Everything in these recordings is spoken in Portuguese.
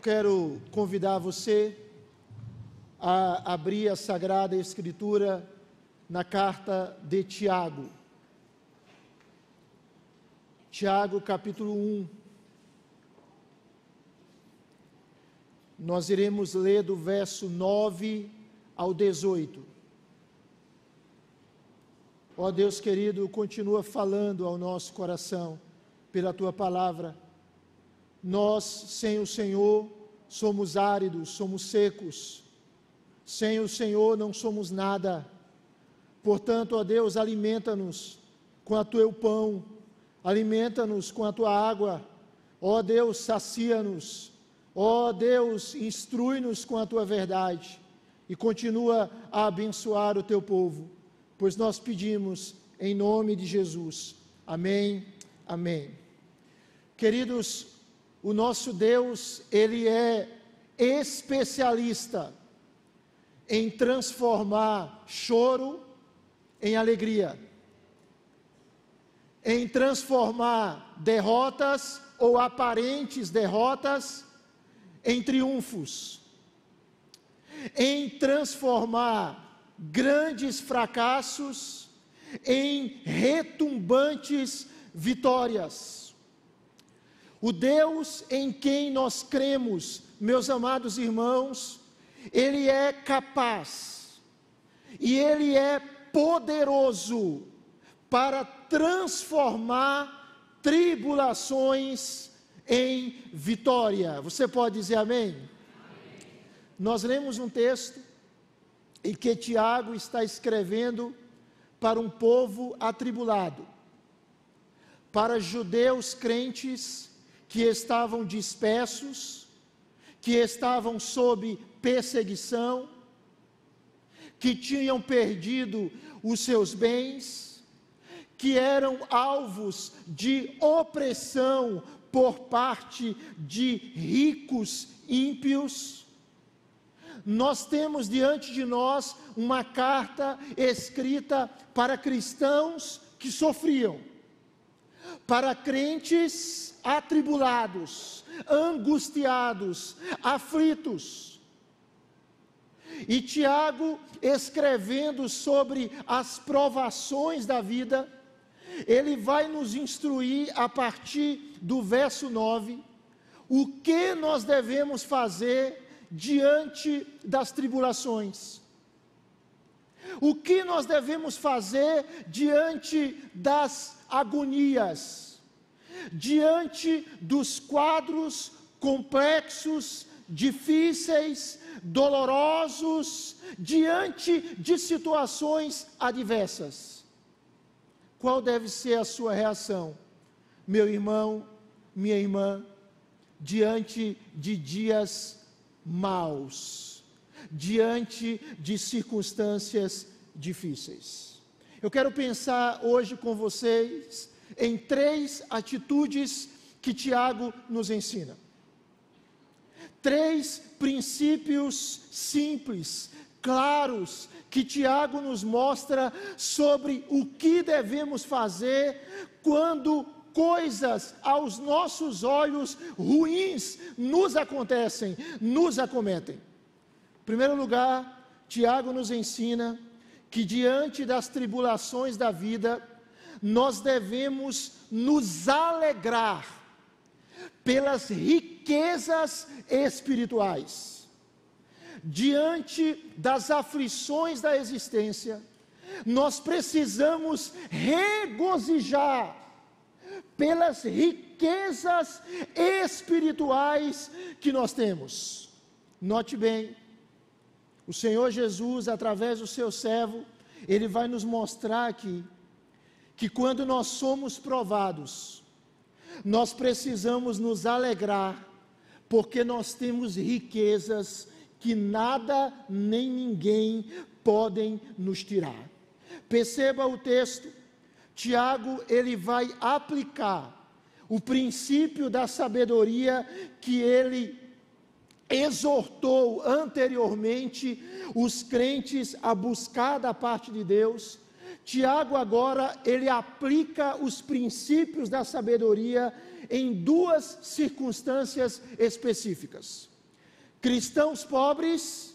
quero convidar você a abrir a Sagrada Escritura na carta de Tiago. Tiago, capítulo 1. Nós iremos ler do verso 9 ao 18. Ó Deus querido, continua falando ao nosso coração pela tua palavra. Nós, sem o Senhor, somos áridos, somos secos. Sem o Senhor não somos nada. Portanto, ó Deus, alimenta-nos com o teu pão, alimenta-nos com a tua água. Ó Deus, sacia-nos. Ó Deus, instrui-nos com a tua verdade e continua a abençoar o teu povo pois nós pedimos em nome de Jesus. Amém. Amém. Queridos, o nosso Deus, ele é especialista em transformar choro em alegria, em transformar derrotas ou aparentes derrotas em triunfos, em transformar grandes fracassos em retumbantes vitórias. O Deus em quem nós cremos, meus amados irmãos, Ele é capaz e Ele é poderoso para transformar tribulações em vitória. Você pode dizer amém? amém? Nós lemos um texto e que Tiago está escrevendo para um povo atribulado, para judeus crentes que estavam dispersos, que estavam sob perseguição, que tinham perdido os seus bens, que eram alvos de opressão por parte de ricos ímpios. Nós temos diante de nós uma carta escrita para cristãos que sofriam, para crentes atribulados, angustiados, aflitos. E Tiago, escrevendo sobre as provações da vida, ele vai nos instruir a partir do verso 9, o que nós devemos fazer diante das tribulações? O que nós devemos fazer diante das agonias? Diante dos quadros complexos, difíceis, dolorosos, diante de situações adversas? Qual deve ser a sua reação, meu irmão, minha irmã, diante de dias maus, diante de circunstâncias difíceis. Eu quero pensar hoje com vocês em três atitudes que Tiago nos ensina. Três princípios simples, claros, que Tiago nos mostra sobre o que devemos fazer quando coisas aos nossos olhos ruins nos acontecem, nos acometem. Em primeiro lugar, Tiago nos ensina que diante das tribulações da vida, nós devemos nos alegrar pelas riquezas espirituais. Diante das aflições da existência, nós precisamos regozijar pelas riquezas espirituais que nós temos. Note bem, o Senhor Jesus, através do seu servo, ele vai nos mostrar aqui que quando nós somos provados, nós precisamos nos alegrar, porque nós temos riquezas que nada nem ninguém podem nos tirar. Perceba o texto, Tiago ele vai aplicar o princípio da sabedoria que ele exortou anteriormente os crentes a buscar da parte de Deus. Tiago agora ele aplica os princípios da sabedoria em duas circunstâncias específicas. cristãos pobres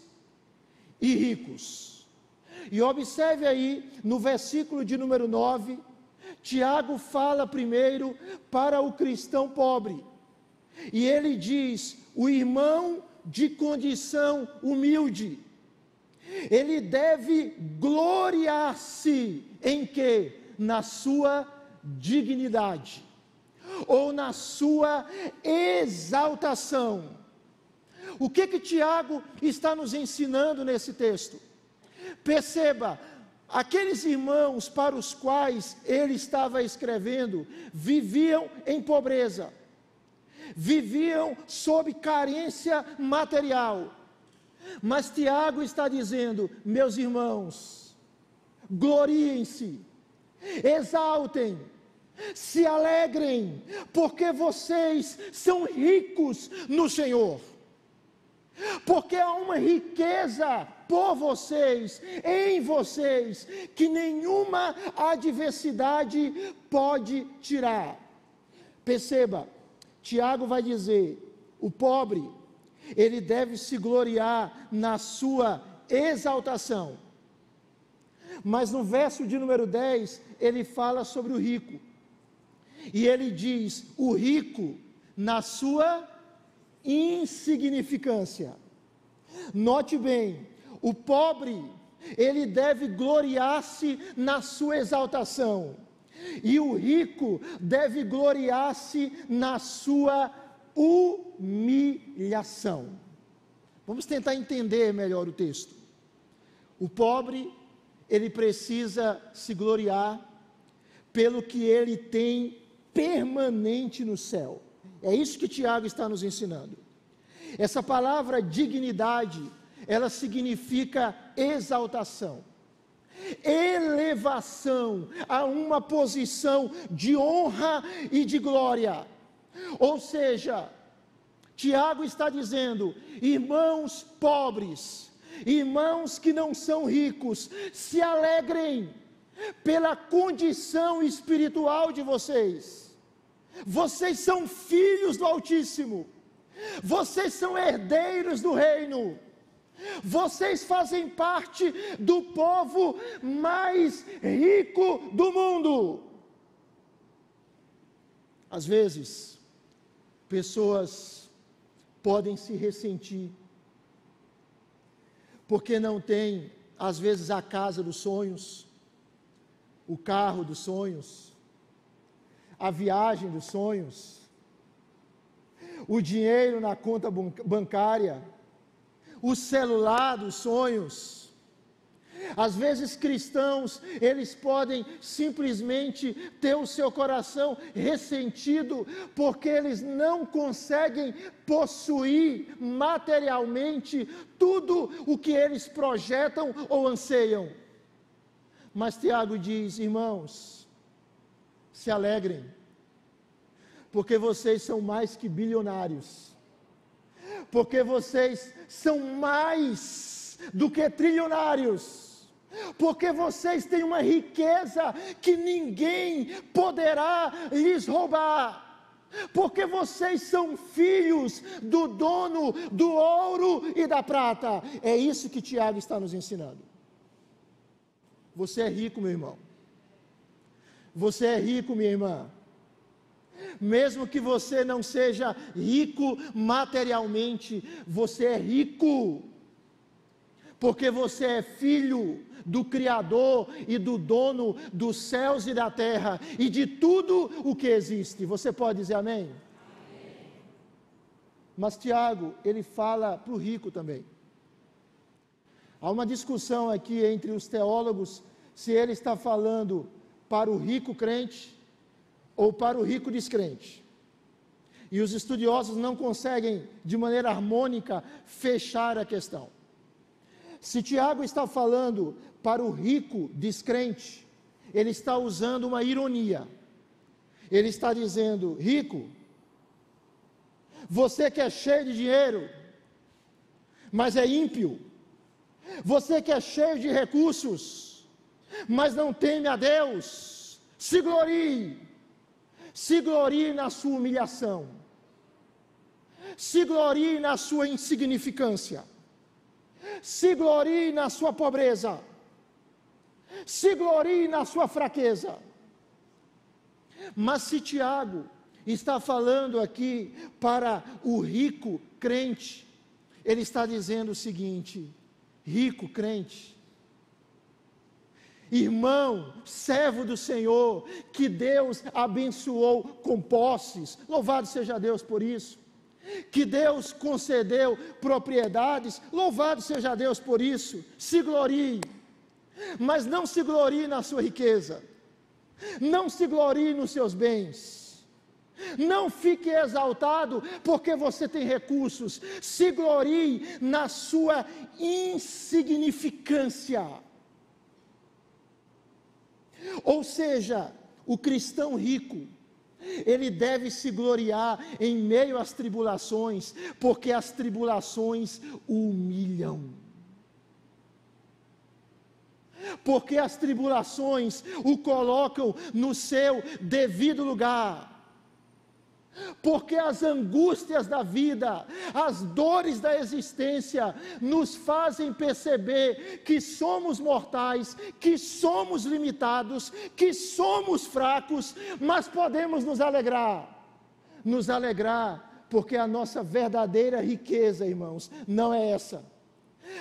e ricos. E observe aí no versículo de número 9, Tiago fala primeiro para o cristão pobre. E ele diz: o irmão de condição humilde, ele deve gloriar-se em que? Na sua dignidade ou na sua exaltação. O que que Tiago está nos ensinando nesse texto? Perceba, aqueles irmãos para os quais ele estava escrevendo viviam em pobreza, viviam sob carência material. Mas Tiago está dizendo, meus irmãos, gloriem-se, exaltem, se alegrem, porque vocês são ricos no Senhor. Porque há uma riqueza por vocês, em vocês, que nenhuma adversidade pode tirar. Perceba, Tiago vai dizer: o pobre, ele deve se gloriar na sua exaltação. Mas no verso de número 10, ele fala sobre o rico. E ele diz: o rico na sua insignificância. Note bem, o pobre, ele deve gloriar-se na sua exaltação, e o rico deve gloriar-se na sua humilhação. Vamos tentar entender melhor o texto. O pobre, ele precisa se gloriar pelo que ele tem permanente no céu. É isso que Tiago está nos ensinando. Essa palavra dignidade, ela significa exaltação, elevação a uma posição de honra e de glória. Ou seja, Tiago está dizendo: irmãos pobres, irmãos que não são ricos, se alegrem pela condição espiritual de vocês vocês são filhos do Altíssimo. Vocês são herdeiros do reino. Vocês fazem parte do povo mais rico do mundo. Às vezes, pessoas podem se ressentir, porque não têm, às vezes, a casa dos sonhos, o carro dos sonhos, a viagem dos sonhos, o dinheiro na conta bancária, o celular dos sonhos. Às vezes cristãos, eles podem simplesmente ter o seu coração ressentido, porque eles não conseguem possuir materialmente tudo o que eles projetam ou anseiam. Mas Tiago diz, irmãos, se alegrem, porque vocês são mais que bilionários, porque vocês são mais do que trilionários, porque vocês têm uma riqueza que ninguém poderá lhes roubar. Porque vocês são filhos do dono do ouro e da prata. É isso que Tiago está nos ensinando. Você é rico, meu irmão. Você é rico, minha irmã. Mesmo que você não seja rico materialmente, você é rico, porque você é filho do Criador e do dono dos céus e da terra e de tudo o que existe. Você pode dizer amém? Mas Tiago, ele fala para o rico também. Há uma discussão aqui entre os teólogos se ele está falando para o rico crente ou para o rico descrente. E os estudiosos não conseguem, de maneira harmônica, fechar a questão. Se Tiago está falando para o rico descrente, ele está usando uma ironia. Ele está dizendo: rico, você que é cheio de dinheiro, mas é ímpio, você que é cheio de recursos, mas não teme a Deus, se glorie, se glorie na sua humilhação, se glorie na sua insignificância, se glorie na sua pobreza, se glorie na sua fraqueza. Mas se Tiago está falando aqui para o rico crente, ele está dizendo o seguinte: rico crente, irmão, servo do Senhor, que Deus abençoou com posses, louvado seja Deus por isso. Que Deus concedeu propriedades, louvado seja Deus por isso, se glorie, mas não se glorie na sua riqueza, não se glorie nos seus bens, não fique exaltado porque você tem recursos, se glorie na sua insignificância. Ou seja, o cristão rico, ele deve se gloriar em meio às tribulações, porque as tribulações o humilham. Porque as tribulações o colocam no seu devido lugar porque as angústias da vida, as dores da existência, nos fazem perceber que somos mortais, que somos limitados, que somos fracos, mas podemos nos alegrar. Nos alegrar, porque a nossa verdadeira riqueza, irmãos, não é essa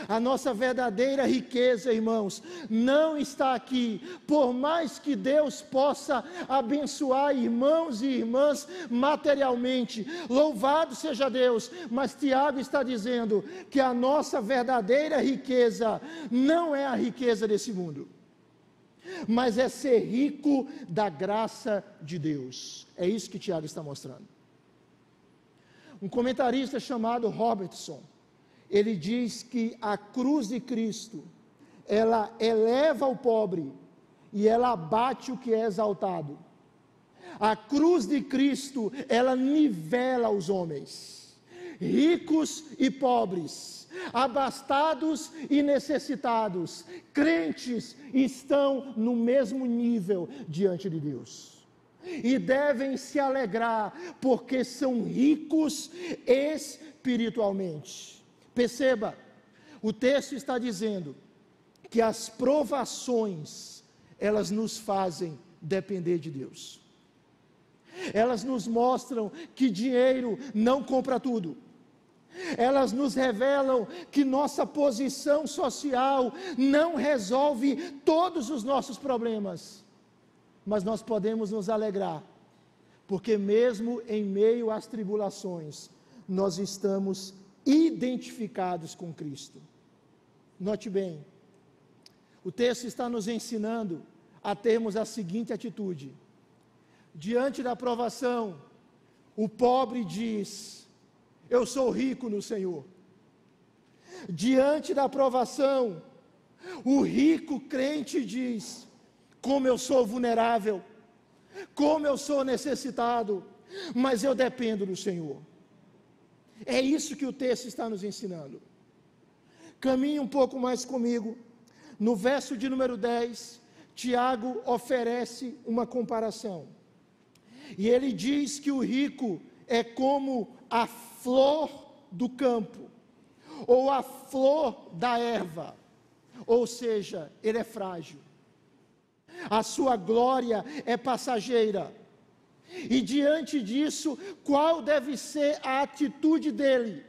a nossa verdadeira riqueza, irmãos, não está aqui. Por mais que Deus possa abençoar irmãos e irmãs materialmente, louvado seja Deus, mas Tiago está dizendo que a nossa verdadeira riqueza não é a riqueza desse mundo, mas é ser rico da graça de Deus. É isso que Tiago está mostrando. Um comentarista chamado Robertson ele diz que a cruz de Cristo, ela eleva o pobre e ela abate o que é exaltado. A cruz de Cristo, ela nivela os homens, ricos e pobres, abastados e necessitados, crentes estão no mesmo nível diante de Deus. E devem se alegrar, porque são ricos espiritualmente. Perceba, o texto está dizendo que as provações, elas nos fazem depender de Deus. Elas nos mostram que dinheiro não compra tudo. Elas nos revelam que nossa posição social não resolve todos os nossos problemas. Mas nós podemos nos alegrar, porque mesmo em meio às tribulações, nós estamos identificados com Cristo. Note bem, o texto está nos ensinando a termos a seguinte atitude: diante da provação, o pobre diz: Eu sou rico no Senhor. Diante da provação, o rico crente diz: Como eu sou vulnerável, como eu sou necessitado, mas eu dependo do Senhor. É isso que o texto está nos ensinando. Caminhe um pouco mais comigo. No verso de número 10, Tiago oferece uma comparação. E ele diz que o rico é como a flor do campo, ou a flor da erva, ou seja, ele é frágil. A sua glória é passageira e diante disso, qual deve ser a atitude dele?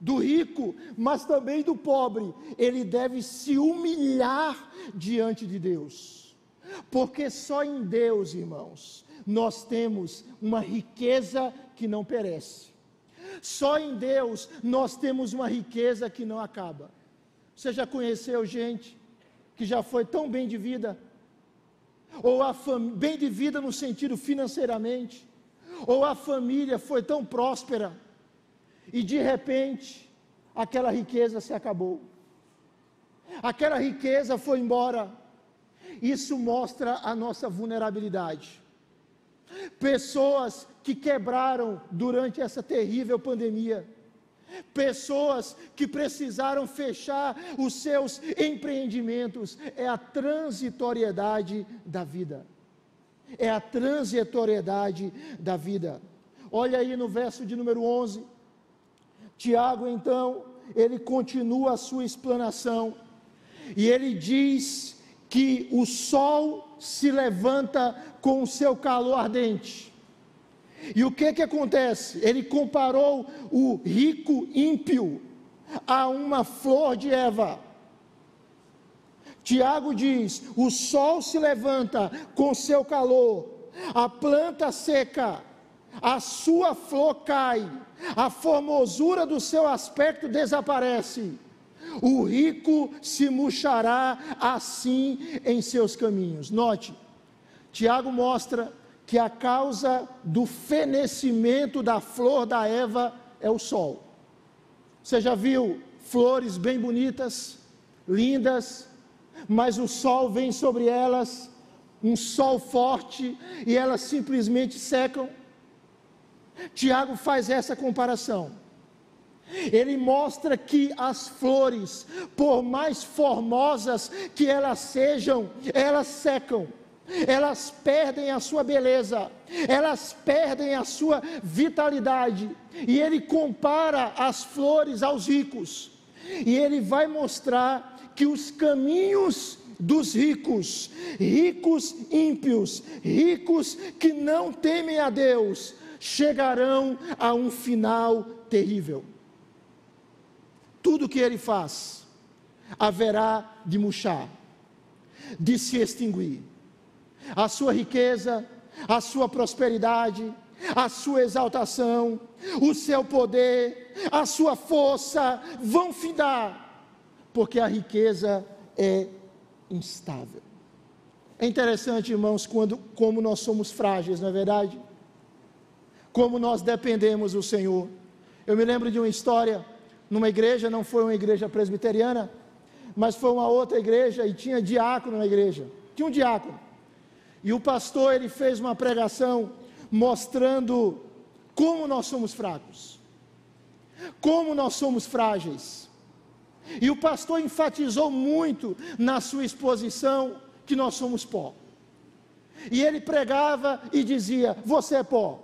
Do rico, mas também do pobre. Ele deve se humilhar diante de Deus. Porque só em Deus, irmãos, nós temos uma riqueza que não perece. Só em Deus nós temos uma riqueza que não acaba. Você já conheceu gente que já foi tão bem de vida, ou a bem de vida no sentido financeiramente, ou a família foi tão próspera e de repente aquela riqueza se acabou. Aquela riqueza foi embora. Isso mostra a nossa vulnerabilidade. Pessoas que quebraram durante essa terrível pandemia pessoas que precisaram fechar os seus empreendimentos, é a transitoriedade da vida. É a transitoriedade da vida. Olha aí no verso de número 11, Tiago, então, ele continua a sua explanação e ele diz que o sol se levanta com o seu calor ardente. E o que que acontece? Ele comparou o rico ímpio a uma flor de Eva. Tiago diz: o sol se levanta com seu calor, a planta seca, a sua flor cai, a formosura do seu aspecto desaparece. O rico se murchará assim em seus caminhos. Note, Tiago mostra que a causa do fenecimento da flor da Eva é o sol. Você já viu flores bem bonitas, lindas, mas o sol vem sobre elas, um sol forte, e elas simplesmente secam? Tiago faz essa comparação. Ele mostra que as flores, por mais formosas que elas sejam, elas secam, elas perdem a sua beleza, elas perdem a sua vitalidade. E ele compara as flores aos ricos, e ele vai mostrar que os caminhos dos ricos, ricos ímpios, ricos que não temem a Deus, chegarão a um final terrível. Tudo que ele faz haverá de murchar, de se extinguir. A sua riqueza, a sua prosperidade, a sua exaltação, o seu poder, a sua força vão findar, porque a riqueza é instável. É interessante, irmãos, quando, como nós somos frágeis, não é verdade? como nós dependemos do Senhor. Eu me lembro de uma história numa igreja, não foi uma igreja presbiteriana, mas foi uma outra igreja e tinha diácono na igreja. Tinha um diácono. E o pastor ele fez uma pregação mostrando como nós somos fracos. Como nós somos frágeis. E o pastor enfatizou muito na sua exposição que nós somos pó. E ele pregava e dizia: Você é pó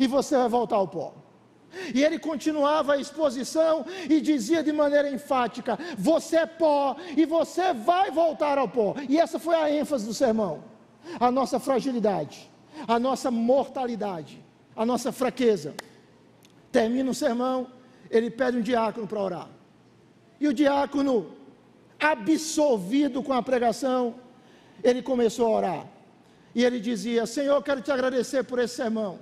e você vai voltar ao pó. E ele continuava a exposição e dizia de maneira enfática: Você é pó e você vai voltar ao pó. E essa foi a ênfase do sermão. A nossa fragilidade, a nossa mortalidade, a nossa fraqueza. Termina o sermão, ele pede um diácono para orar. E o diácono, absorvido com a pregação, ele começou a orar. E ele dizia: Senhor, quero te agradecer por esse sermão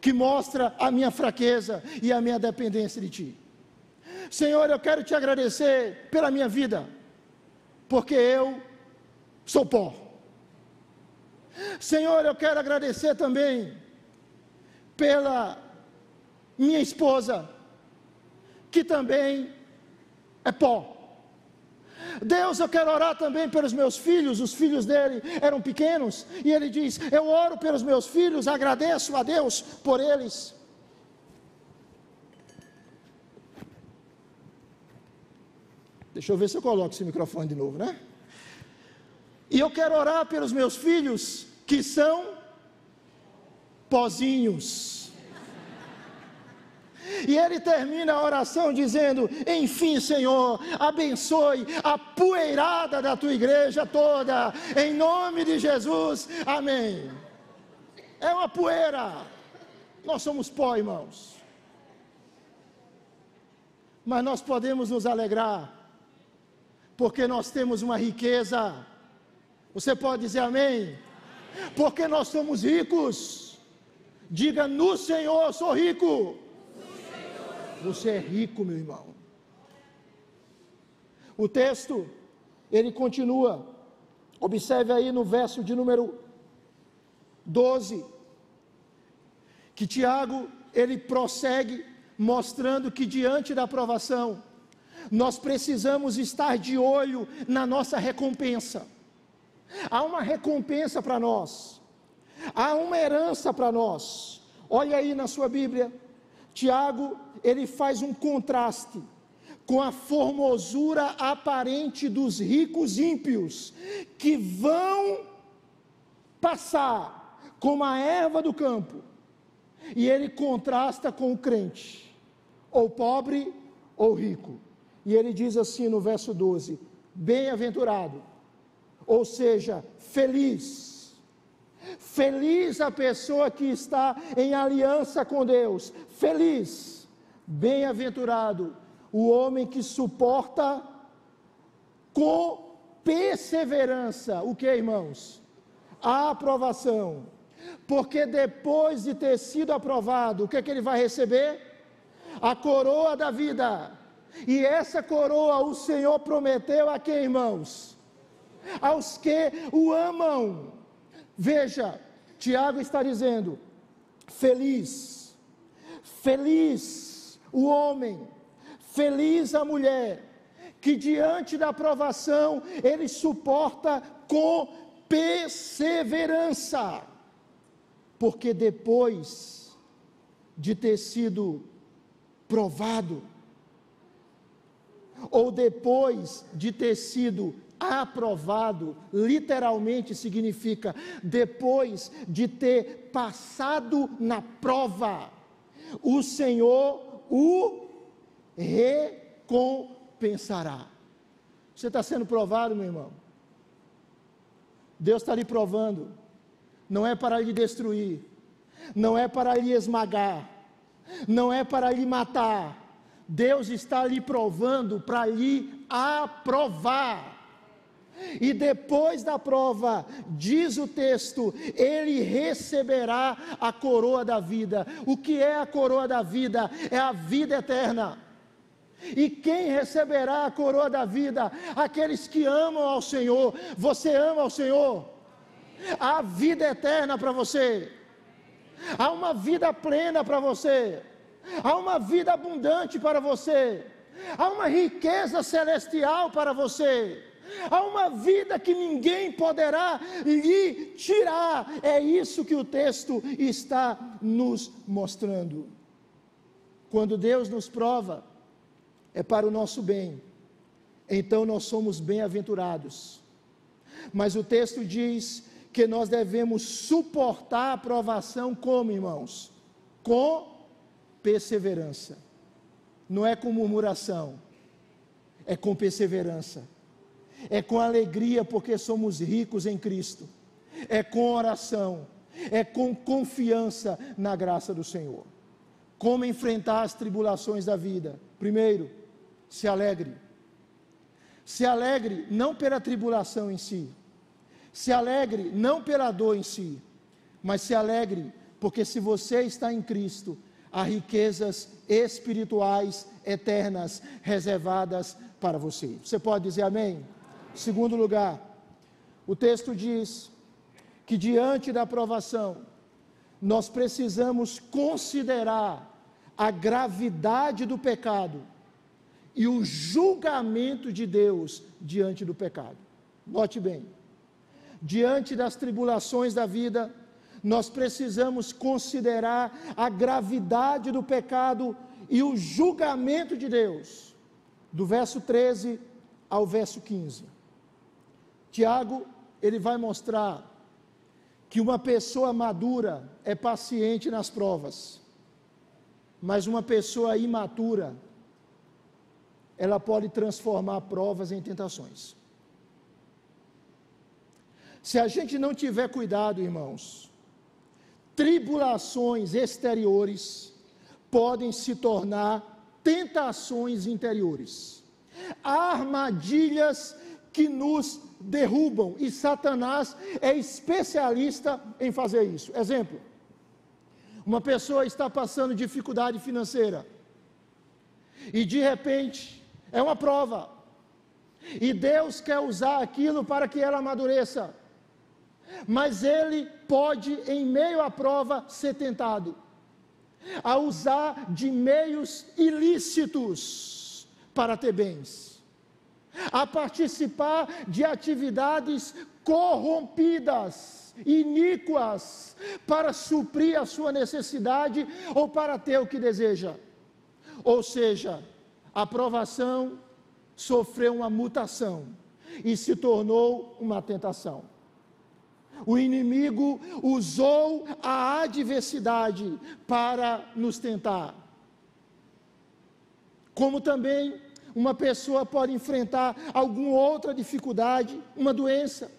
que mostra a minha fraqueza e a minha dependência de Ti. Senhor, eu quero te agradecer pela minha vida, porque eu sou pó. Senhor, eu quero agradecer também pela minha esposa, que também é pó. Deus, eu quero orar também pelos meus filhos, os filhos dele eram pequenos, e ele diz: Eu oro pelos meus filhos, agradeço a Deus por eles. Deixa eu ver se eu coloco esse microfone de novo, né? E eu quero orar pelos meus filhos que são pozinhos. E ele termina a oração dizendo: Enfim, Senhor, abençoe a poeirada da tua igreja toda, em nome de Jesus, amém. É uma poeira, nós somos pó, irmãos. Mas nós podemos nos alegrar, porque nós temos uma riqueza. Você pode dizer amém? Porque nós somos ricos. Diga no Senhor, sou rico. Você é rico, meu irmão. O texto, ele continua. Observe aí no verso de número 12, que Tiago, ele prossegue mostrando que diante da aprovação, nós precisamos estar de olho na nossa recompensa. Há uma recompensa para nós, há uma herança para nós. Olha aí na sua Bíblia, Tiago, ele faz um contraste com a formosura aparente dos ricos ímpios, que vão passar como a erva do campo, e ele contrasta com o crente, ou pobre ou rico. E ele diz assim no verso 12: Bem-aventurado, ou seja, feliz. Feliz a pessoa que está em aliança com Deus. Feliz. Bem-aventurado o homem que suporta com perseverança. O que, irmãos? A aprovação. Porque depois de ter sido aprovado, o que, é que ele vai receber? A coroa da vida. E essa coroa o Senhor prometeu a quem, irmãos? Aos que o amam. Veja, Tiago está dizendo: feliz, feliz o homem, feliz a mulher, que diante da provação ele suporta com perseverança, porque depois de ter sido provado, ou depois de ter sido aprovado, literalmente significa depois de ter passado na prova, o Senhor o recompensará. Você está sendo provado, meu irmão. Deus está lhe provando. Não é para lhe destruir, não é para lhe esmagar, não é para lhe matar, Deus está lhe provando para lhe aprovar. E depois da prova, diz o texto, ele receberá a coroa da vida. O que é a coroa da vida? É a vida eterna. E quem receberá a coroa da vida? Aqueles que amam ao Senhor. Você ama ao Senhor? Há vida eterna para você. Há uma vida plena para você há uma vida abundante para você, há uma riqueza celestial para você, há uma vida que ninguém poderá lhe tirar. É isso que o texto está nos mostrando. Quando Deus nos prova, é para o nosso bem, então nós somos bem-aventurados. Mas o texto diz que nós devemos suportar a provação como, irmãos? Com perseverança. Não é com murmuração, é com perseverança. É com alegria, porque somos ricos em Cristo. É com oração, é com confiança na graça do Senhor. Como enfrentar as tribulações da vida? Primeiro, se alegre. Se alegre não pela tribulação em si, se alegre não pela dor em si, mas se alegre porque se você está em Cristo, há riquezas espirituais eternas reservadas para você. Você pode dizer amém? Segundo lugar, o texto diz que diante da aprovação, nós precisamos considerar a gravidade do pecado e o julgamento de Deus diante do pecado. Note bem, diante das tribulações da vida, nós precisamos considerar a gravidade do pecado e o julgamento de Deus, do verso 13 ao verso 15. Tiago, ele vai mostrar que uma pessoa madura é paciente nas provas, mas uma pessoa imatura, ela pode transformar provas em tentações. Se a gente não tiver cuidado, irmãos, tribulações exteriores podem se tornar tentações interiores, armadilhas que nos derrubam, e Satanás é especialista em fazer isso. Exemplo: uma pessoa está passando dificuldade financeira, e de repente é uma prova, e Deus quer usar aquilo para que ela amadureça mas ele pode, em meio à prova, ser tentado a usar de meios ilícitos para ter bens, a participar de atividades corrompidas, iníquas, para suprir a sua necessidade ou para ter o que deseja. Ou seja, a aprovação sofreu uma mutação e se tornou uma tentação. O inimigo usou a adversidade para nos tentar. Como também uma pessoa pode enfrentar alguma outra dificuldade, uma doença,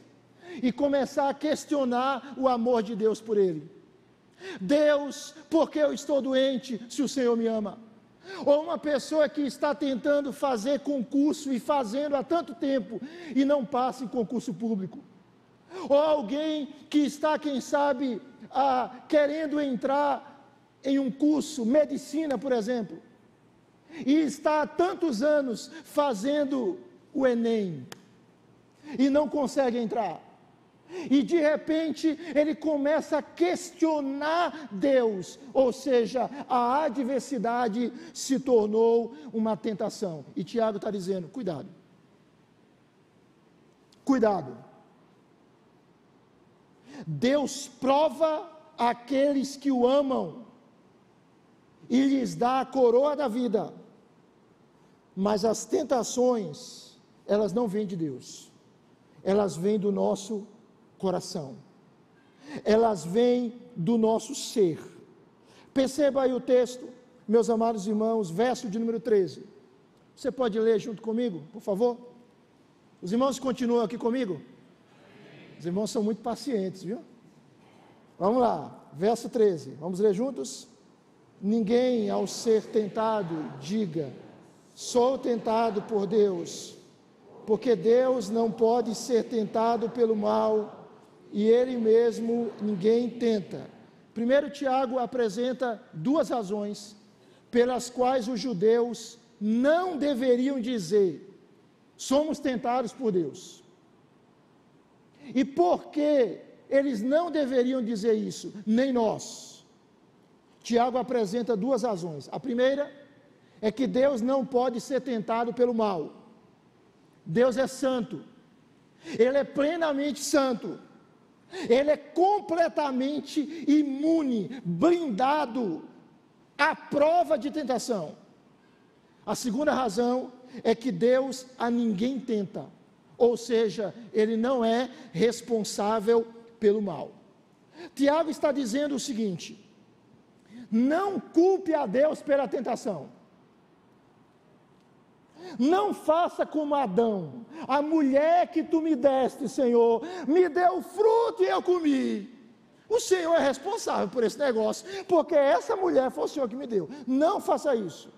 e começar a questionar o amor de Deus por ele. Deus, por que eu estou doente se o Senhor me ama? Ou uma pessoa que está tentando fazer concurso e fazendo há tanto tempo e não passa em concurso público. Ou alguém que está, quem sabe, ah, querendo entrar em um curso, medicina, por exemplo, e está há tantos anos fazendo o Enem e não consegue entrar. E de repente ele começa a questionar Deus, ou seja, a adversidade se tornou uma tentação. E Tiago está dizendo: cuidado, cuidado. Deus prova aqueles que o amam e lhes dá a coroa da vida, mas as tentações, elas não vêm de Deus, elas vêm do nosso coração. Elas vêm do nosso ser. Perceba aí o texto, meus amados irmãos, verso de número 13. Você pode ler junto comigo, por favor? Os irmãos continuam aqui comigo? Os irmãos são muito pacientes, viu? Vamos lá, verso 13. Vamos ler juntos? Ninguém, ao ser tentado, diga: sou tentado por Deus, porque Deus não pode ser tentado pelo mal e ele mesmo ninguém tenta. Primeiro Tiago apresenta duas razões pelas quais os judeus não deveriam dizer somos tentados por Deus. E por que eles não deveriam dizer isso, nem nós? Tiago apresenta duas razões. A primeira é que Deus não pode ser tentado pelo mal. Deus é santo. Ele é plenamente santo. Ele é completamente imune, blindado à prova de tentação. A segunda razão é que Deus a ninguém tenta, ou seja, ele não é responsável pelo mal. Tiago está dizendo o seguinte: não culpe a Deus pela tentação. Não faça como Adão, a mulher que tu me deste, Senhor, me deu fruto e eu comi. O Senhor é responsável por esse negócio, porque essa mulher foi o Senhor que me deu. Não faça isso.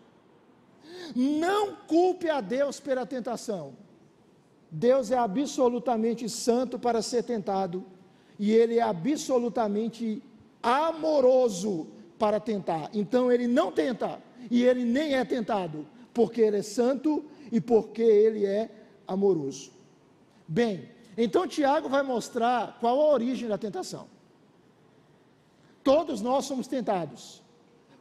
Não culpe a Deus pela tentação. Deus é absolutamente santo para ser tentado, e Ele é absolutamente amoroso para tentar. Então Ele não tenta, e Ele nem é tentado porque Ele é santo e porque Ele é amoroso. Bem, então Tiago vai mostrar qual a origem da tentação. Todos nós somos tentados.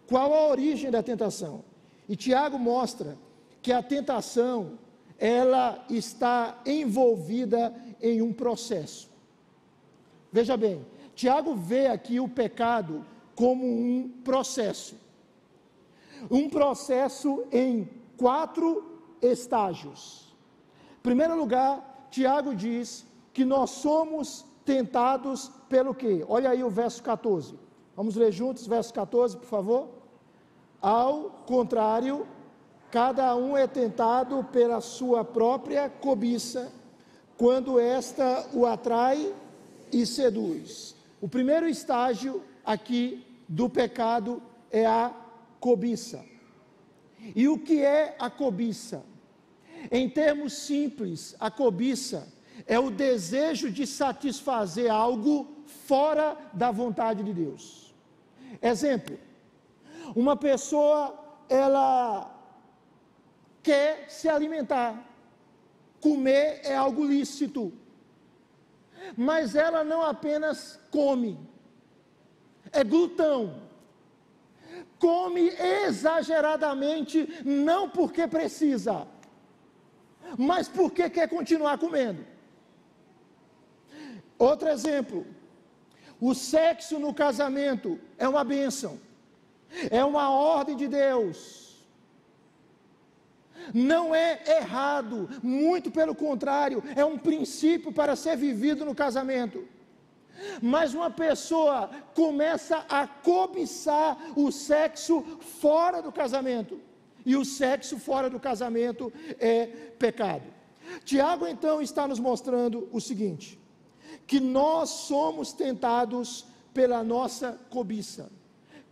Qual a origem da tentação? E Tiago mostra que a tentação ela está envolvida em um processo. Veja bem, Tiago vê aqui o pecado como um processo. Um processo em quatro estágios. Em primeiro lugar, Tiago diz que nós somos tentados pelo quê? Olha aí o verso 14. Vamos ler juntos, verso 14, por favor. Ao contrário, cada um é tentado pela sua própria cobiça, quando esta o atrai e seduz. O primeiro estágio aqui do pecado é a cobiça. E o que é a cobiça? Em termos simples, a cobiça é o desejo de satisfazer algo fora da vontade de Deus. Exemplo: uma pessoa ela quer se alimentar, comer é algo lícito, mas ela não apenas come, é glutão come exageradamente, não porque precisa, mas porque quer continuar comendo. Outro exemplo: o sexo no casamento é uma bênção, é uma ordem de Deus. Não é errado, muito pelo contrário, é um princípio para ser vivido no casamento. Mas uma pessoa começa a cobiçar o sexo fora do casamento. E o sexo fora do casamento é pecado. Tiago então está nos mostrando o seguinte: que nós somos tentados pela nossa cobiça,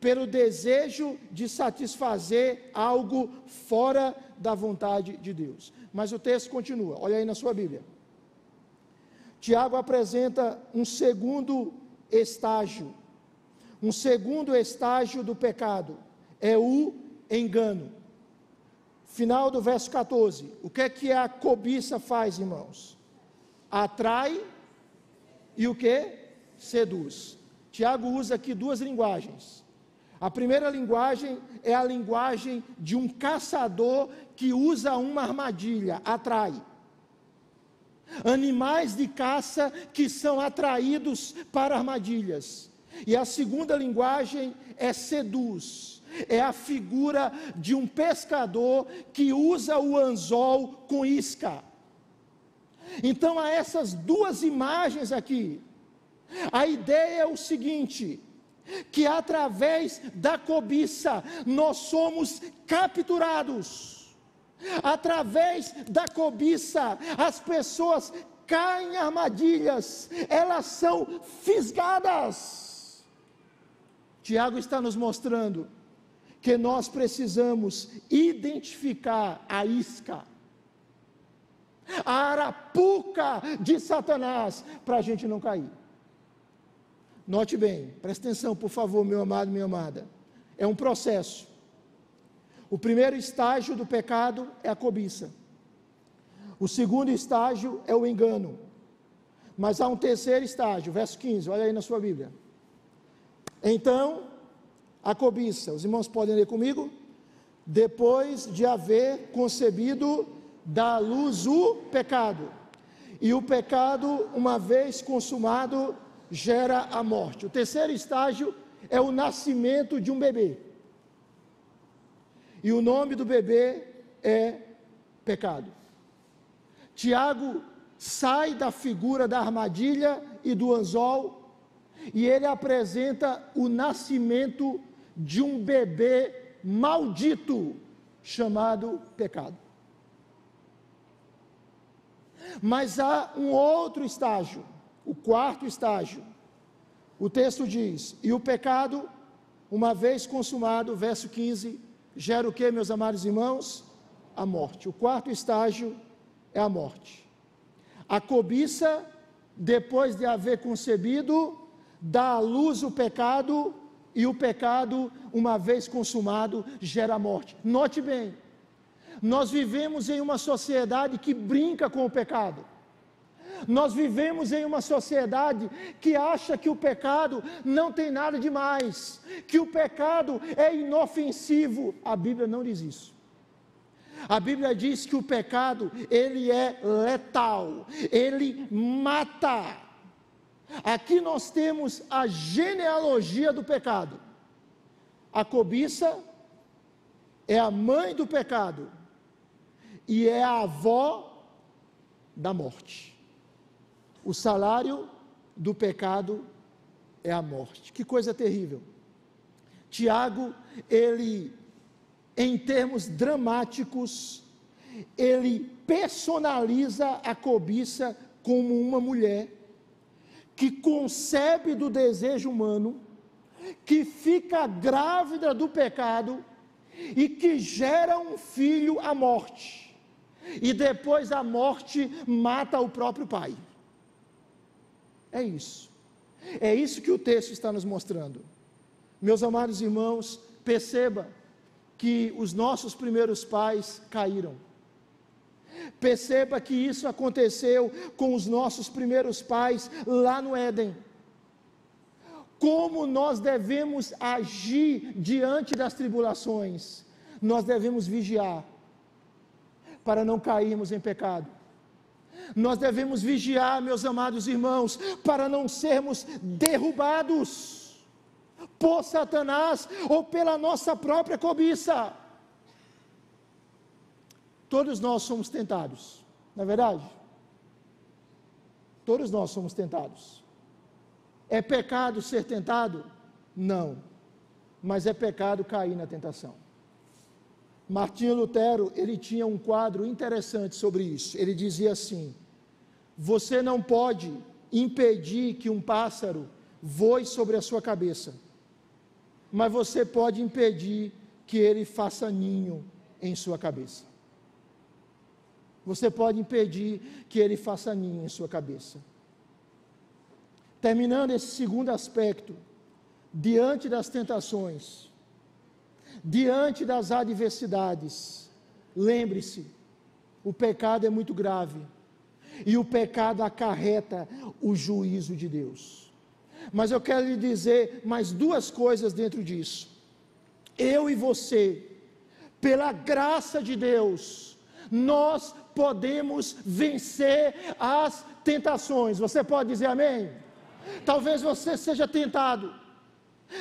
pelo desejo de satisfazer algo fora da vontade de Deus. Mas o texto continua, olha aí na sua Bíblia. Tiago apresenta um segundo estágio, um segundo estágio do pecado, é o engano. Final do verso 14. O que é que a cobiça faz, irmãos? Atrai e o que? Seduz. Tiago usa aqui duas linguagens. A primeira linguagem é a linguagem de um caçador que usa uma armadilha, atrai. Animais de caça que são atraídos para armadilhas. E a segunda linguagem é seduz. É a figura de um pescador que usa o anzol com isca. Então há essas duas imagens aqui. A ideia é o seguinte: que através da cobiça nós somos capturados. Através da cobiça, as pessoas caem em armadilhas, elas são fisgadas. Tiago está nos mostrando que nós precisamos identificar a isca, a arapuca de Satanás, para a gente não cair. Note bem, preste atenção, por favor, meu amado, minha amada. É um processo. O primeiro estágio do pecado é a cobiça. O segundo estágio é o engano. Mas há um terceiro estágio, verso 15, olha aí na sua Bíblia. Então, a cobiça, os irmãos podem ler comigo? Depois de haver concebido da luz o pecado. E o pecado, uma vez consumado, gera a morte. O terceiro estágio é o nascimento de um bebê. E o nome do bebê é pecado. Tiago sai da figura da armadilha e do anzol e ele apresenta o nascimento de um bebê maldito chamado pecado. Mas há um outro estágio, o quarto estágio. O texto diz: E o pecado, uma vez consumado, verso 15, gera o que, meus amados irmãos? A morte. O quarto estágio é a morte. A cobiça, depois de haver concebido, dá à luz o pecado, e o pecado, uma vez consumado, gera a morte. Note bem, nós vivemos em uma sociedade que brinca com o pecado. Nós vivemos em uma sociedade que acha que o pecado não tem nada de mais, que o pecado é inofensivo. A Bíblia não diz isso. A Bíblia diz que o pecado, ele é letal, ele mata. Aqui nós temos a genealogia do pecado. A cobiça é a mãe do pecado e é a avó da morte. O salário do pecado é a morte. Que coisa terrível. Tiago, ele, em termos dramáticos, ele personaliza a cobiça como uma mulher que concebe do desejo humano, que fica grávida do pecado e que gera um filho à morte. E depois a morte mata o próprio pai. É isso. É isso que o texto está nos mostrando. Meus amados irmãos, perceba que os nossos primeiros pais caíram. Perceba que isso aconteceu com os nossos primeiros pais lá no Éden. Como nós devemos agir diante das tribulações? Nós devemos vigiar para não cairmos em pecado. Nós devemos vigiar, meus amados irmãos, para não sermos derrubados por Satanás ou pela nossa própria cobiça. Todos nós somos tentados, não é verdade? Todos nós somos tentados. É pecado ser tentado? Não. Mas é pecado cair na tentação. Martinho Lutero, ele tinha um quadro interessante sobre isso. Ele dizia assim: Você não pode impedir que um pássaro voe sobre a sua cabeça, mas você pode impedir que ele faça ninho em sua cabeça. Você pode impedir que ele faça ninho em sua cabeça. Terminando esse segundo aspecto, diante das tentações, diante das adversidades, lembre-se, o pecado é muito grave e o pecado acarreta o juízo de Deus. Mas eu quero lhe dizer mais duas coisas dentro disso. Eu e você, pela graça de Deus, nós podemos vencer as tentações. Você pode dizer amém? Talvez você seja tentado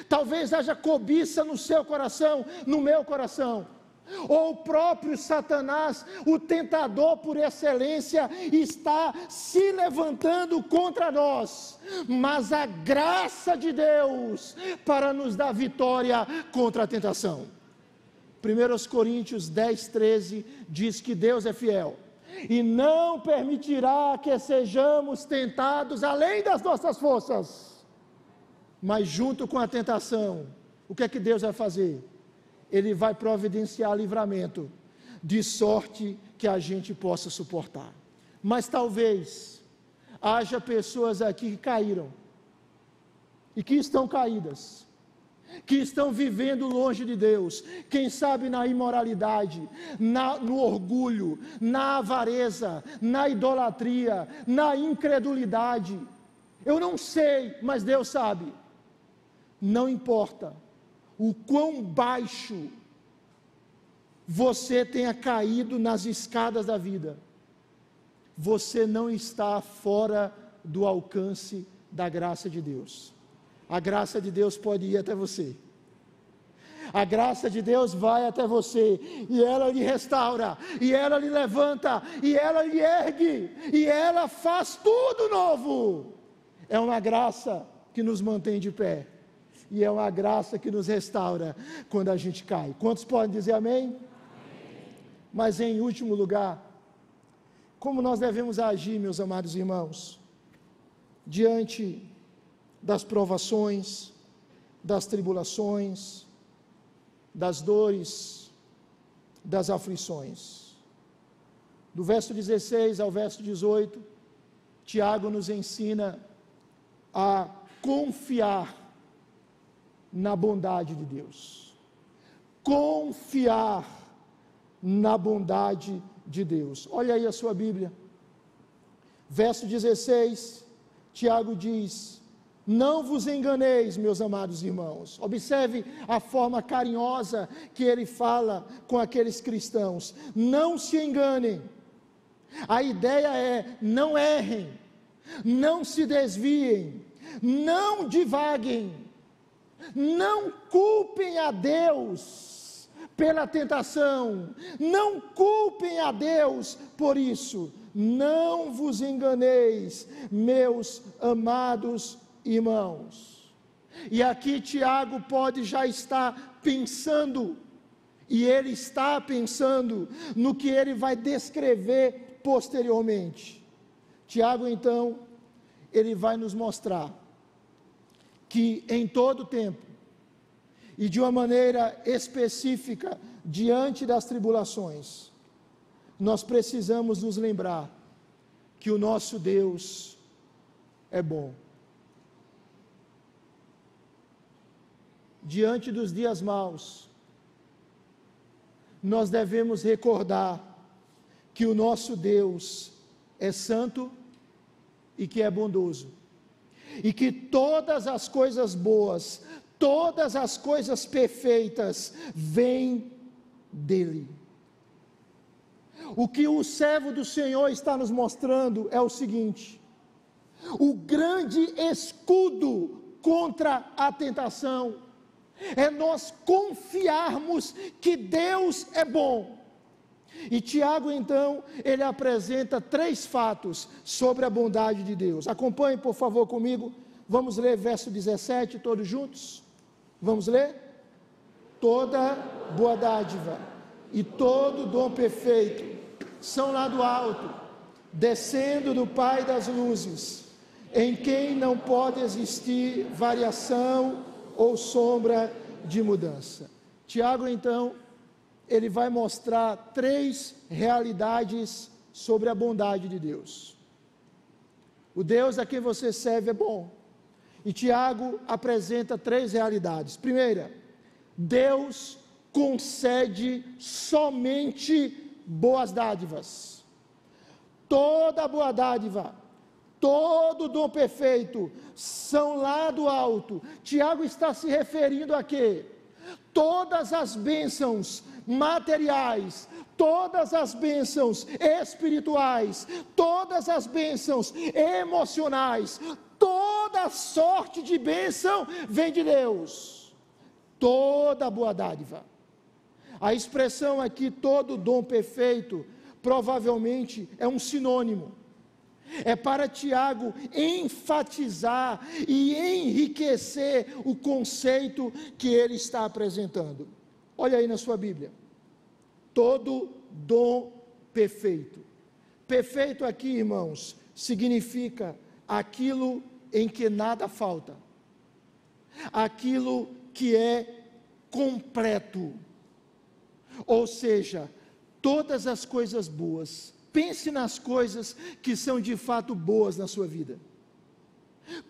Talvez haja cobiça no seu coração, no meu coração. Ou o próprio Satanás, o tentador por excelência, está se levantando contra nós, mas a graça de Deus para nos dar vitória contra a tentação. 1 Coríntios 10, 13 diz que Deus é fiel e não permitirá que sejamos tentados além das nossas forças mas junto com a tentação, o que é que Deus vai fazer? Ele vai providenciar livramento, de sorte que a gente possa suportar. Mas talvez haja pessoas aqui que caíram e que estão caídas, que estão vivendo longe de Deus, quem sabe na imoralidade, na, no orgulho, na avareza, na idolatria, na incredulidade. Eu não sei, mas Deus sabe. Não importa o quão baixo você tenha caído nas escadas da vida, você não está fora do alcance da graça de Deus. A graça de Deus pode ir até você. A graça de Deus vai até você e ela lhe restaura, e ela lhe levanta, e ela lhe ergue, e ela faz tudo novo. É uma graça que nos mantém de pé e é uma graça que nos restaura quando a gente cai. Quantos podem dizer amém? amém? Mas em último lugar, como nós devemos agir, meus amados irmãos, diante das provações, das tribulações, das dores, das aflições. Do verso 16 ao verso 18, Tiago nos ensina a confiar na bondade de Deus. Confiar na bondade de Deus. Olha aí a sua Bíblia. Verso 16, Tiago diz: Não vos enganeis, meus amados irmãos. Observe a forma carinhosa que ele fala com aqueles cristãos. Não se enganem. A ideia é: não errem, não se desviem, não divaguem não culpem a Deus pela tentação, não culpem a Deus por isso. Não vos enganeis, meus amados irmãos. E aqui Tiago pode já estar pensando, e ele está pensando no que ele vai descrever posteriormente. Tiago, então, ele vai nos mostrar que em todo tempo e de uma maneira específica diante das tribulações, nós precisamos nos lembrar que o nosso Deus é bom. Diante dos dias maus, nós devemos recordar que o nosso Deus é santo e que é bondoso e que todas as coisas boas, todas as coisas perfeitas vêm dele. O que o servo do Senhor está nos mostrando é o seguinte: o grande escudo contra a tentação é nós confiarmos que Deus é bom e Tiago, então, ele apresenta três fatos sobre a bondade de Deus. Acompanhe, por favor, comigo. Vamos ler verso 17, todos juntos? Vamos ler? Toda boa dádiva, e todo dom perfeito são lá do alto, descendo do Pai das luzes, em quem não pode existir variação ou sombra de mudança. Tiago, então, ele vai mostrar três realidades sobre a bondade de Deus. O Deus a quem você serve é bom. E Tiago apresenta três realidades. Primeira, Deus concede somente boas dádivas. Toda boa dádiva, todo dom perfeito são lá do alto. Tiago está se referindo a quê? Todas as bênçãos materiais, todas as bênçãos espirituais, todas as bênçãos emocionais, toda sorte de bênção vem de Deus. Toda boa dádiva. A expressão aqui, todo dom perfeito, provavelmente é um sinônimo. É para Tiago enfatizar e enriquecer o conceito que ele está apresentando. Olha aí na sua Bíblia. Todo dom perfeito. Perfeito aqui, irmãos, significa aquilo em que nada falta, aquilo que é completo. Ou seja, todas as coisas boas. Pense nas coisas que são de fato boas na sua vida.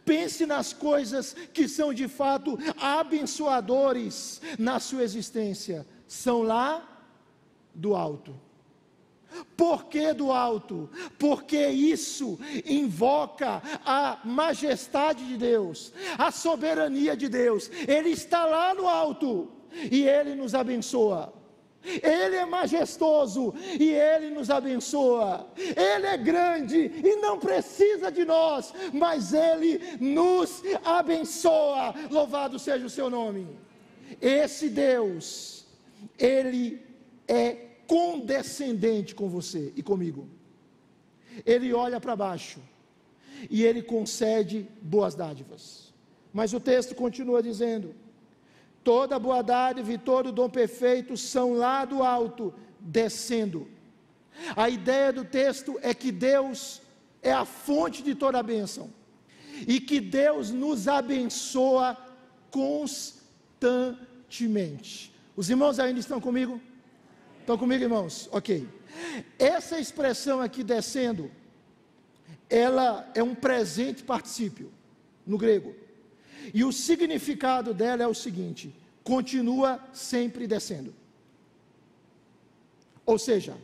Pense nas coisas que são de fato abençoadores na sua existência. São lá do alto. Por que do alto? Porque isso invoca a majestade de Deus, a soberania de Deus. Ele está lá no alto e ele nos abençoa. Ele é majestoso e Ele nos abençoa. Ele é grande e não precisa de nós, mas Ele nos abençoa. Louvado seja o seu nome. Esse Deus, Ele é condescendente com você e comigo. Ele olha para baixo e Ele concede boas dádivas. Mas o texto continua dizendo Toda boa dádiva e todo dom perfeito são lá do alto, descendo. A ideia do texto é que Deus é a fonte de toda a bênção e que Deus nos abençoa constantemente. Os irmãos ainda estão comigo? Estão comigo, irmãos? Ok. Essa expressão aqui descendo, ela é um presente particípio no grego. E o significado dela é o seguinte: continua sempre descendo. Ou seja,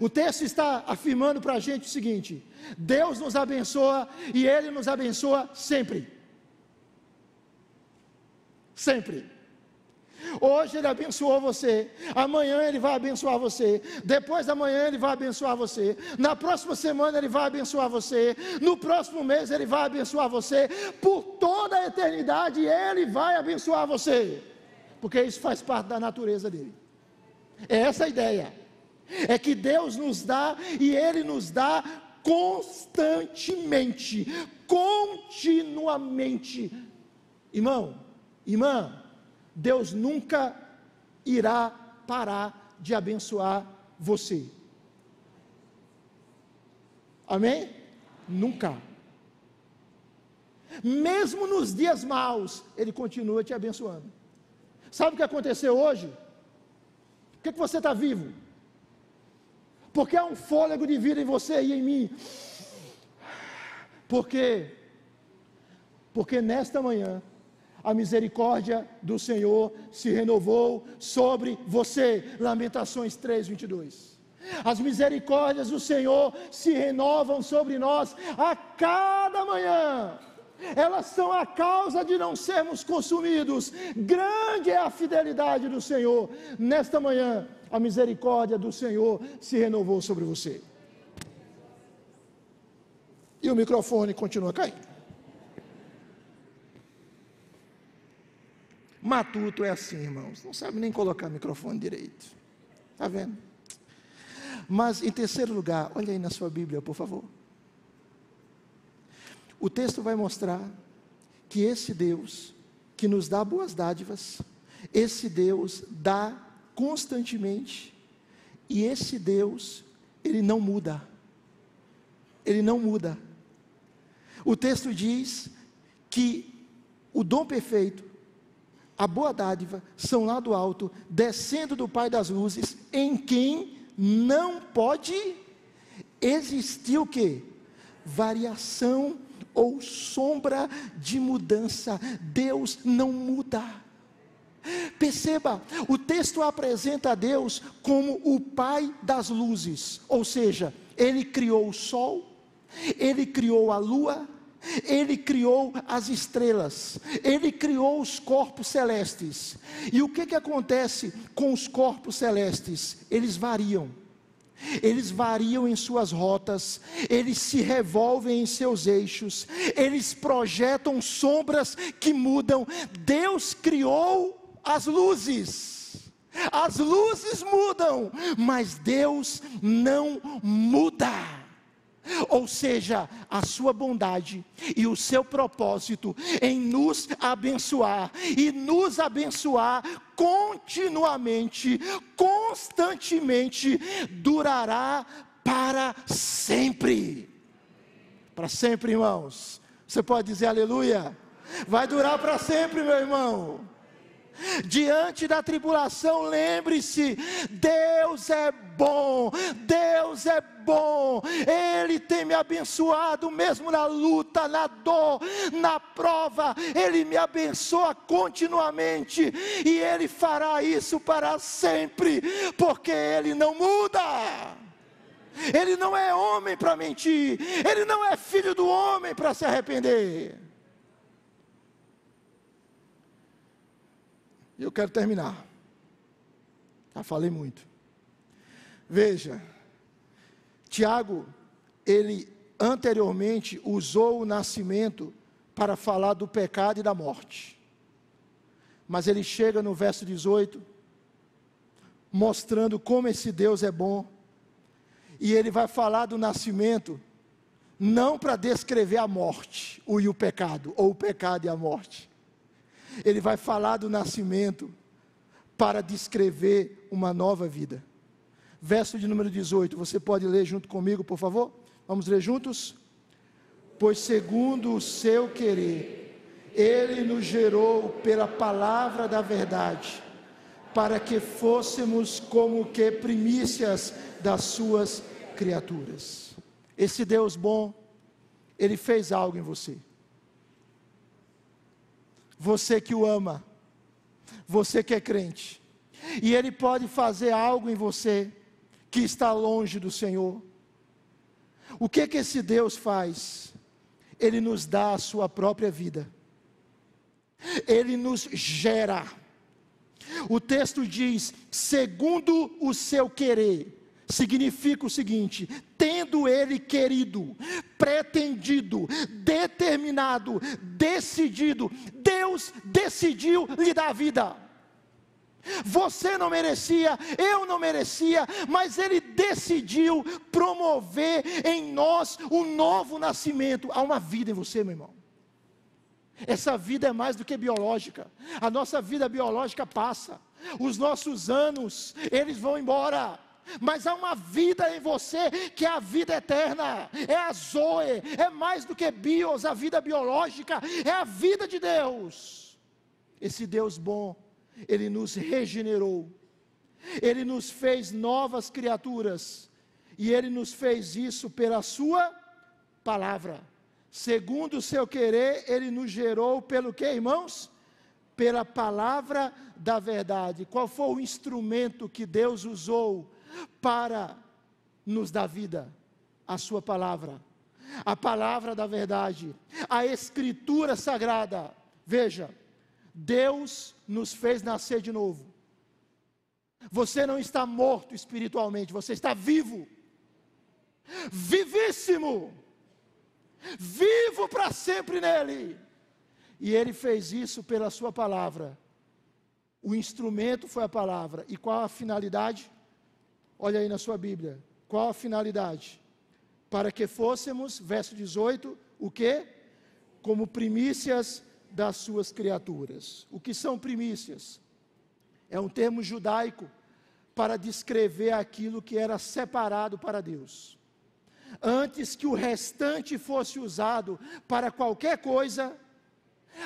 o texto está afirmando para a gente o seguinte: Deus nos abençoa e Ele nos abençoa sempre. Sempre. Hoje Ele abençoou você, amanhã Ele vai abençoar você, depois da manhã Ele vai abençoar você, na próxima semana Ele vai abençoar você, no próximo mês Ele vai abençoar você, por toda a eternidade Ele vai abençoar você, porque isso faz parte da natureza dele. É essa a ideia, é que Deus nos dá e Ele nos dá constantemente, continuamente. Irmão, irmã, Deus nunca irá parar de abençoar você. Amém? Nunca. Mesmo nos dias maus, Ele continua te abençoando. Sabe o que aconteceu hoje? Por que, que você está vivo? Porque há um fôlego de vida em você e em mim. Porque, porque nesta manhã, a misericórdia do Senhor se renovou sobre você. Lamentações 3, 22. As misericórdias do Senhor se renovam sobre nós a cada manhã. Elas são a causa de não sermos consumidos. Grande é a fidelidade do Senhor. Nesta manhã, a misericórdia do Senhor se renovou sobre você. E o microfone continua caindo. Matuto é assim, irmãos, não sabe nem colocar microfone direito. Está vendo? Mas em terceiro lugar, olha aí na sua Bíblia, por favor. O texto vai mostrar que esse Deus que nos dá boas dádivas, esse Deus dá constantemente. E esse Deus, ele não muda. Ele não muda. O texto diz que o dom perfeito, a boa dádiva, são lá do alto, descendo do Pai das luzes, em quem não pode existir o que? Variação ou sombra de mudança. Deus não muda. Perceba, o texto apresenta a Deus como o Pai das luzes, ou seja, Ele criou o sol, Ele criou a lua, Ele criou as estrelas, Ele criou os corpos celestes. E o que, que acontece com os corpos celestes? Eles variam eles variam em suas rotas, eles se revolvem em seus eixos, eles projetam sombras que mudam. Deus criou as luzes, as luzes mudam, mas Deus não muda. Ou seja, a sua bondade e o seu propósito em nos abençoar e nos abençoar continuamente, constantemente, durará para sempre. Para sempre, irmãos. Você pode dizer aleluia? Vai durar para sempre, meu irmão. Diante da tribulação, lembre-se: Deus é bom, Deus é bom, Ele tem me abençoado, mesmo na luta, na dor, na prova, Ele me abençoa continuamente, e Ele fará isso para sempre, porque Ele não muda. Ele não é homem para mentir, Ele não é filho do homem para se arrepender. E eu quero terminar. Já falei muito. Veja, Tiago, ele anteriormente usou o nascimento para falar do pecado e da morte. Mas ele chega no verso 18, mostrando como esse Deus é bom, e ele vai falar do nascimento, não para descrever a morte, o e o pecado, ou o pecado e a morte, ele vai falar do nascimento para descrever uma nova vida. Verso de número 18, você pode ler junto comigo, por favor? Vamos ler juntos? Pois segundo o seu querer, ele nos gerou pela palavra da verdade, para que fôssemos como que primícias das suas criaturas. Esse Deus bom, ele fez algo em você você que o ama, você que é crente, e Ele pode fazer algo em você que está longe do Senhor. O que que esse Deus faz? Ele nos dá a sua própria vida, Ele nos gera. O texto diz, segundo o seu querer, significa o seguinte: tendo ele querido, pretendido, determinado, decidido, Deus decidiu lhe dar vida. Você não merecia, eu não merecia, mas Ele decidiu promover em nós um novo nascimento. Há uma vida em você, meu irmão. Essa vida é mais do que biológica. A nossa vida biológica passa. Os nossos anos, eles vão embora mas há uma vida em você que é a vida eterna, é a Zoe, é mais do que bios, a vida biológica, é a vida de Deus. Esse Deus bom, Ele nos regenerou, Ele nos fez novas criaturas, e Ele nos fez isso pela Sua palavra. Segundo o seu querer, Ele nos gerou pelo que, irmãos? Pela palavra da verdade. Qual foi o instrumento que Deus usou para nos dar vida, a Sua palavra, a palavra da verdade, a Escritura sagrada. Veja, Deus nos fez nascer de novo. Você não está morto espiritualmente, você está vivo, vivíssimo, vivo para sempre nele. E ele fez isso pela Sua palavra. O instrumento foi a palavra. E qual a finalidade? Olha aí na sua Bíblia. Qual a finalidade? Para que fôssemos, verso 18, o que? Como primícias das suas criaturas. O que são primícias? É um termo judaico para descrever aquilo que era separado para Deus. Antes que o restante fosse usado para qualquer coisa,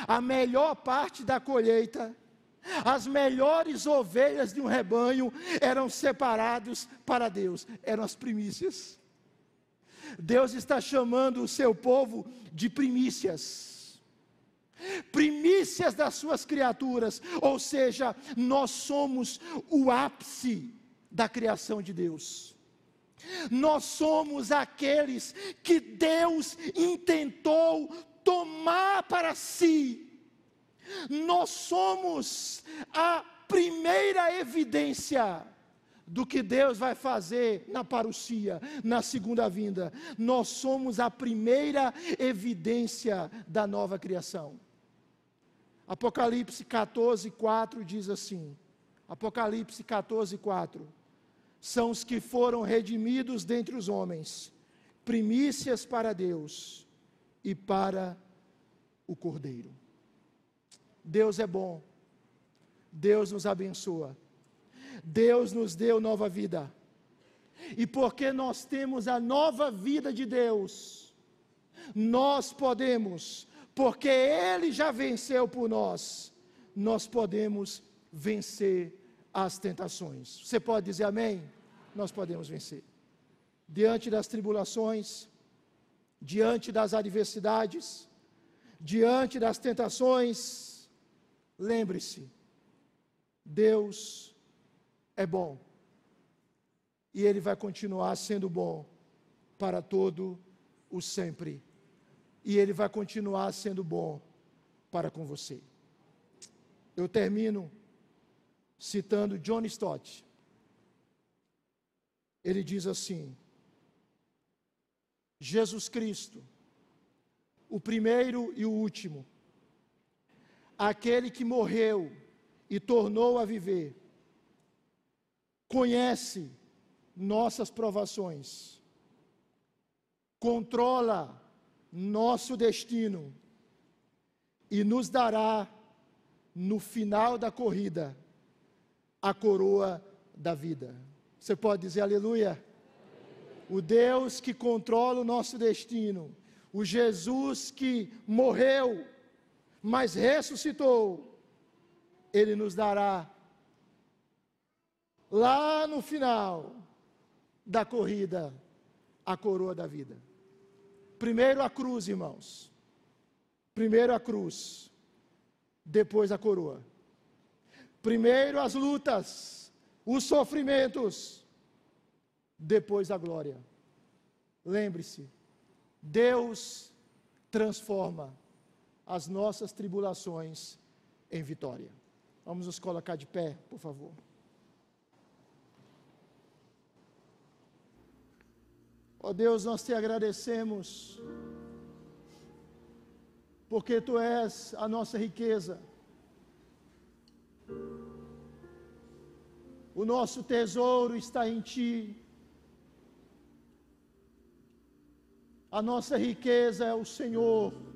a melhor parte da colheita, as melhores ovelhas de um rebanho eram separados para Deus, eram as primícias. Deus está chamando o seu povo de primícias. Primícias das suas criaturas, ou seja, nós somos o ápice da criação de Deus. Nós somos aqueles que Deus intentou tomar para si. Nós somos a primeira evidência do que Deus vai fazer na parucia, na segunda vinda. Nós somos a primeira evidência da nova criação. Apocalipse 14, 4 diz assim: Apocalipse 14, 4. São os que foram redimidos dentre os homens, primícias para Deus e para o Cordeiro. Deus é bom, Deus nos abençoa. Deus nos deu nova vida. E porque nós temos a nova vida de Deus, nós podemos, porque Ele já venceu por nós, nós podemos vencer as tentações. Você pode dizer amém? Nós podemos vencer. Diante das tribulações, diante das adversidades, diante das tentações, lembre-se, Deus é bom. E Ele vai continuar sendo bom para todo o sempre. E Ele vai continuar sendo bom para com você. Eu termino citando John Stott. Ele diz assim: Jesus Cristo, o primeiro e o último, aquele que morreu e tornou a viver, conhece nossas provações, controla nosso destino e nos dará, no final da corrida, a coroa da vida. Você pode dizer aleluia? O Deus que controla o nosso destino, o Jesus que morreu, mas ressuscitou, Ele nos dará lá no final da corrida, a coroa da vida. Primeiro a cruz, irmãos. Primeiro a cruz, depois a coroa. Primeiro as lutas, os sofrimentos, depois a glória. Lembre-se, Deus transforma as nossas tribulações em vitória. Vamos nos colocar de pé, por favor. Ó oh Deus, nós te agradecemos, porque tu és a nossa riqueza. O nosso tesouro está em ti. A nossa riqueza é o Senhor.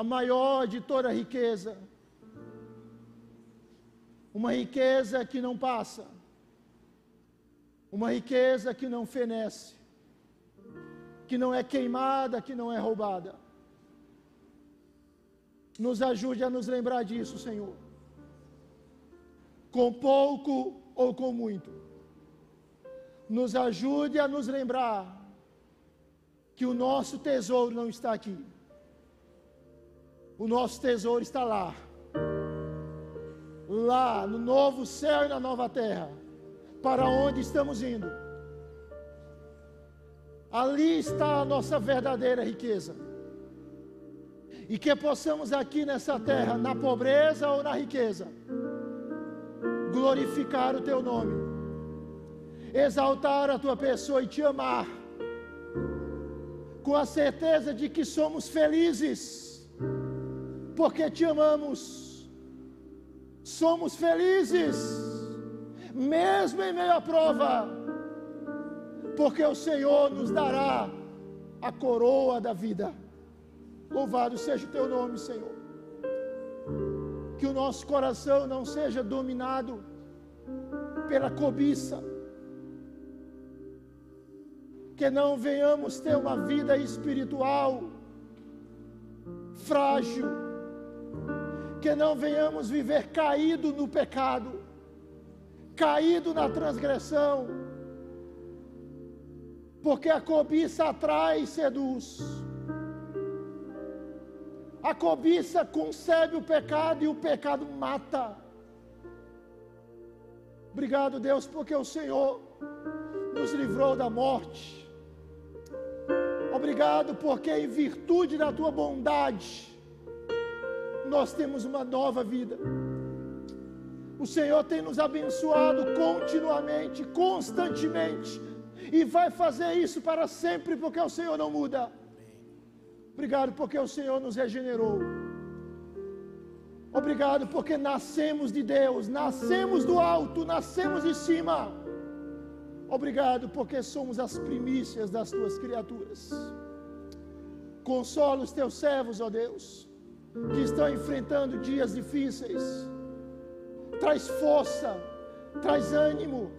A maior de toda riqueza. Uma riqueza que não passa uma riqueza que não fenece, que não é queimada, que não é roubada. Nos ajude a nos lembrar disso, Senhor. Com pouco ou com muito. Nos ajude a nos lembrar que o nosso tesouro não está aqui. O nosso tesouro está lá. Lá no novo céu e na nova terra para onde estamos indo. Ali está a nossa verdadeira riqueza. E que possamos aqui nessa terra, na pobreza ou na riqueza, glorificar o teu nome, exaltar a tua pessoa e te amar, com a certeza de que somos felizes, porque te amamos, somos felizes mesmo em meio à prova, porque o Senhor nos dará a coroa da vida. Louvado seja o teu nome, Senhor. que o nosso coração não seja dominado pela cobiça, que não venhamos ter uma vida espiritual frágil, que não venhamos viver caído no pecado, caído na transgressão, porque a cobiça atrai e seduz. A cobiça concebe o pecado e o pecado mata. Obrigado, Deus, porque o Senhor nos livrou da morte. Obrigado, porque em virtude da tua bondade, nós temos uma nova vida. O Senhor tem nos abençoado continuamente, constantemente, e vai fazer isso para sempre, porque o Senhor não muda. Obrigado porque o Senhor nos regenerou. Obrigado porque nascemos de Deus, nascemos do alto, nascemos de cima. Obrigado porque somos as primícias das tuas criaturas. Consola os teus servos, ó Deus, que estão enfrentando dias difíceis. Traz força, traz ânimo,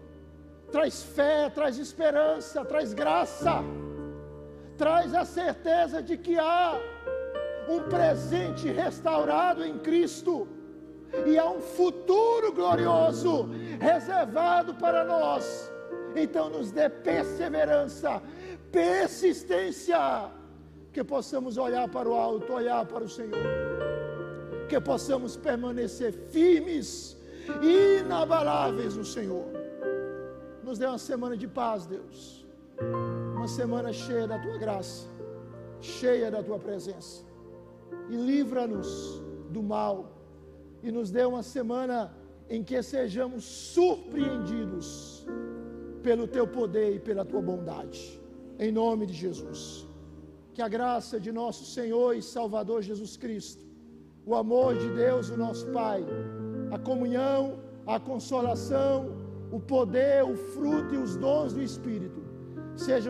traz fé, traz esperança, traz graça traz a certeza de que há um presente restaurado em Cristo e há um futuro glorioso reservado para nós. Então, nos dê perseverança, persistência, que possamos olhar para o alto, olhar para o Senhor, que possamos permanecer firmes inabaláveis no Senhor. Nos dê uma semana de paz, Deus uma semana cheia da tua graça, cheia da tua presença. E livra-nos do mal e nos dê uma semana em que sejamos surpreendidos pelo teu poder e pela tua bondade. Em nome de Jesus. Que a graça de nosso Senhor e Salvador Jesus Cristo, o amor de Deus, o nosso Pai, a comunhão, a consolação, o poder, o fruto e os dons do Espírito sejam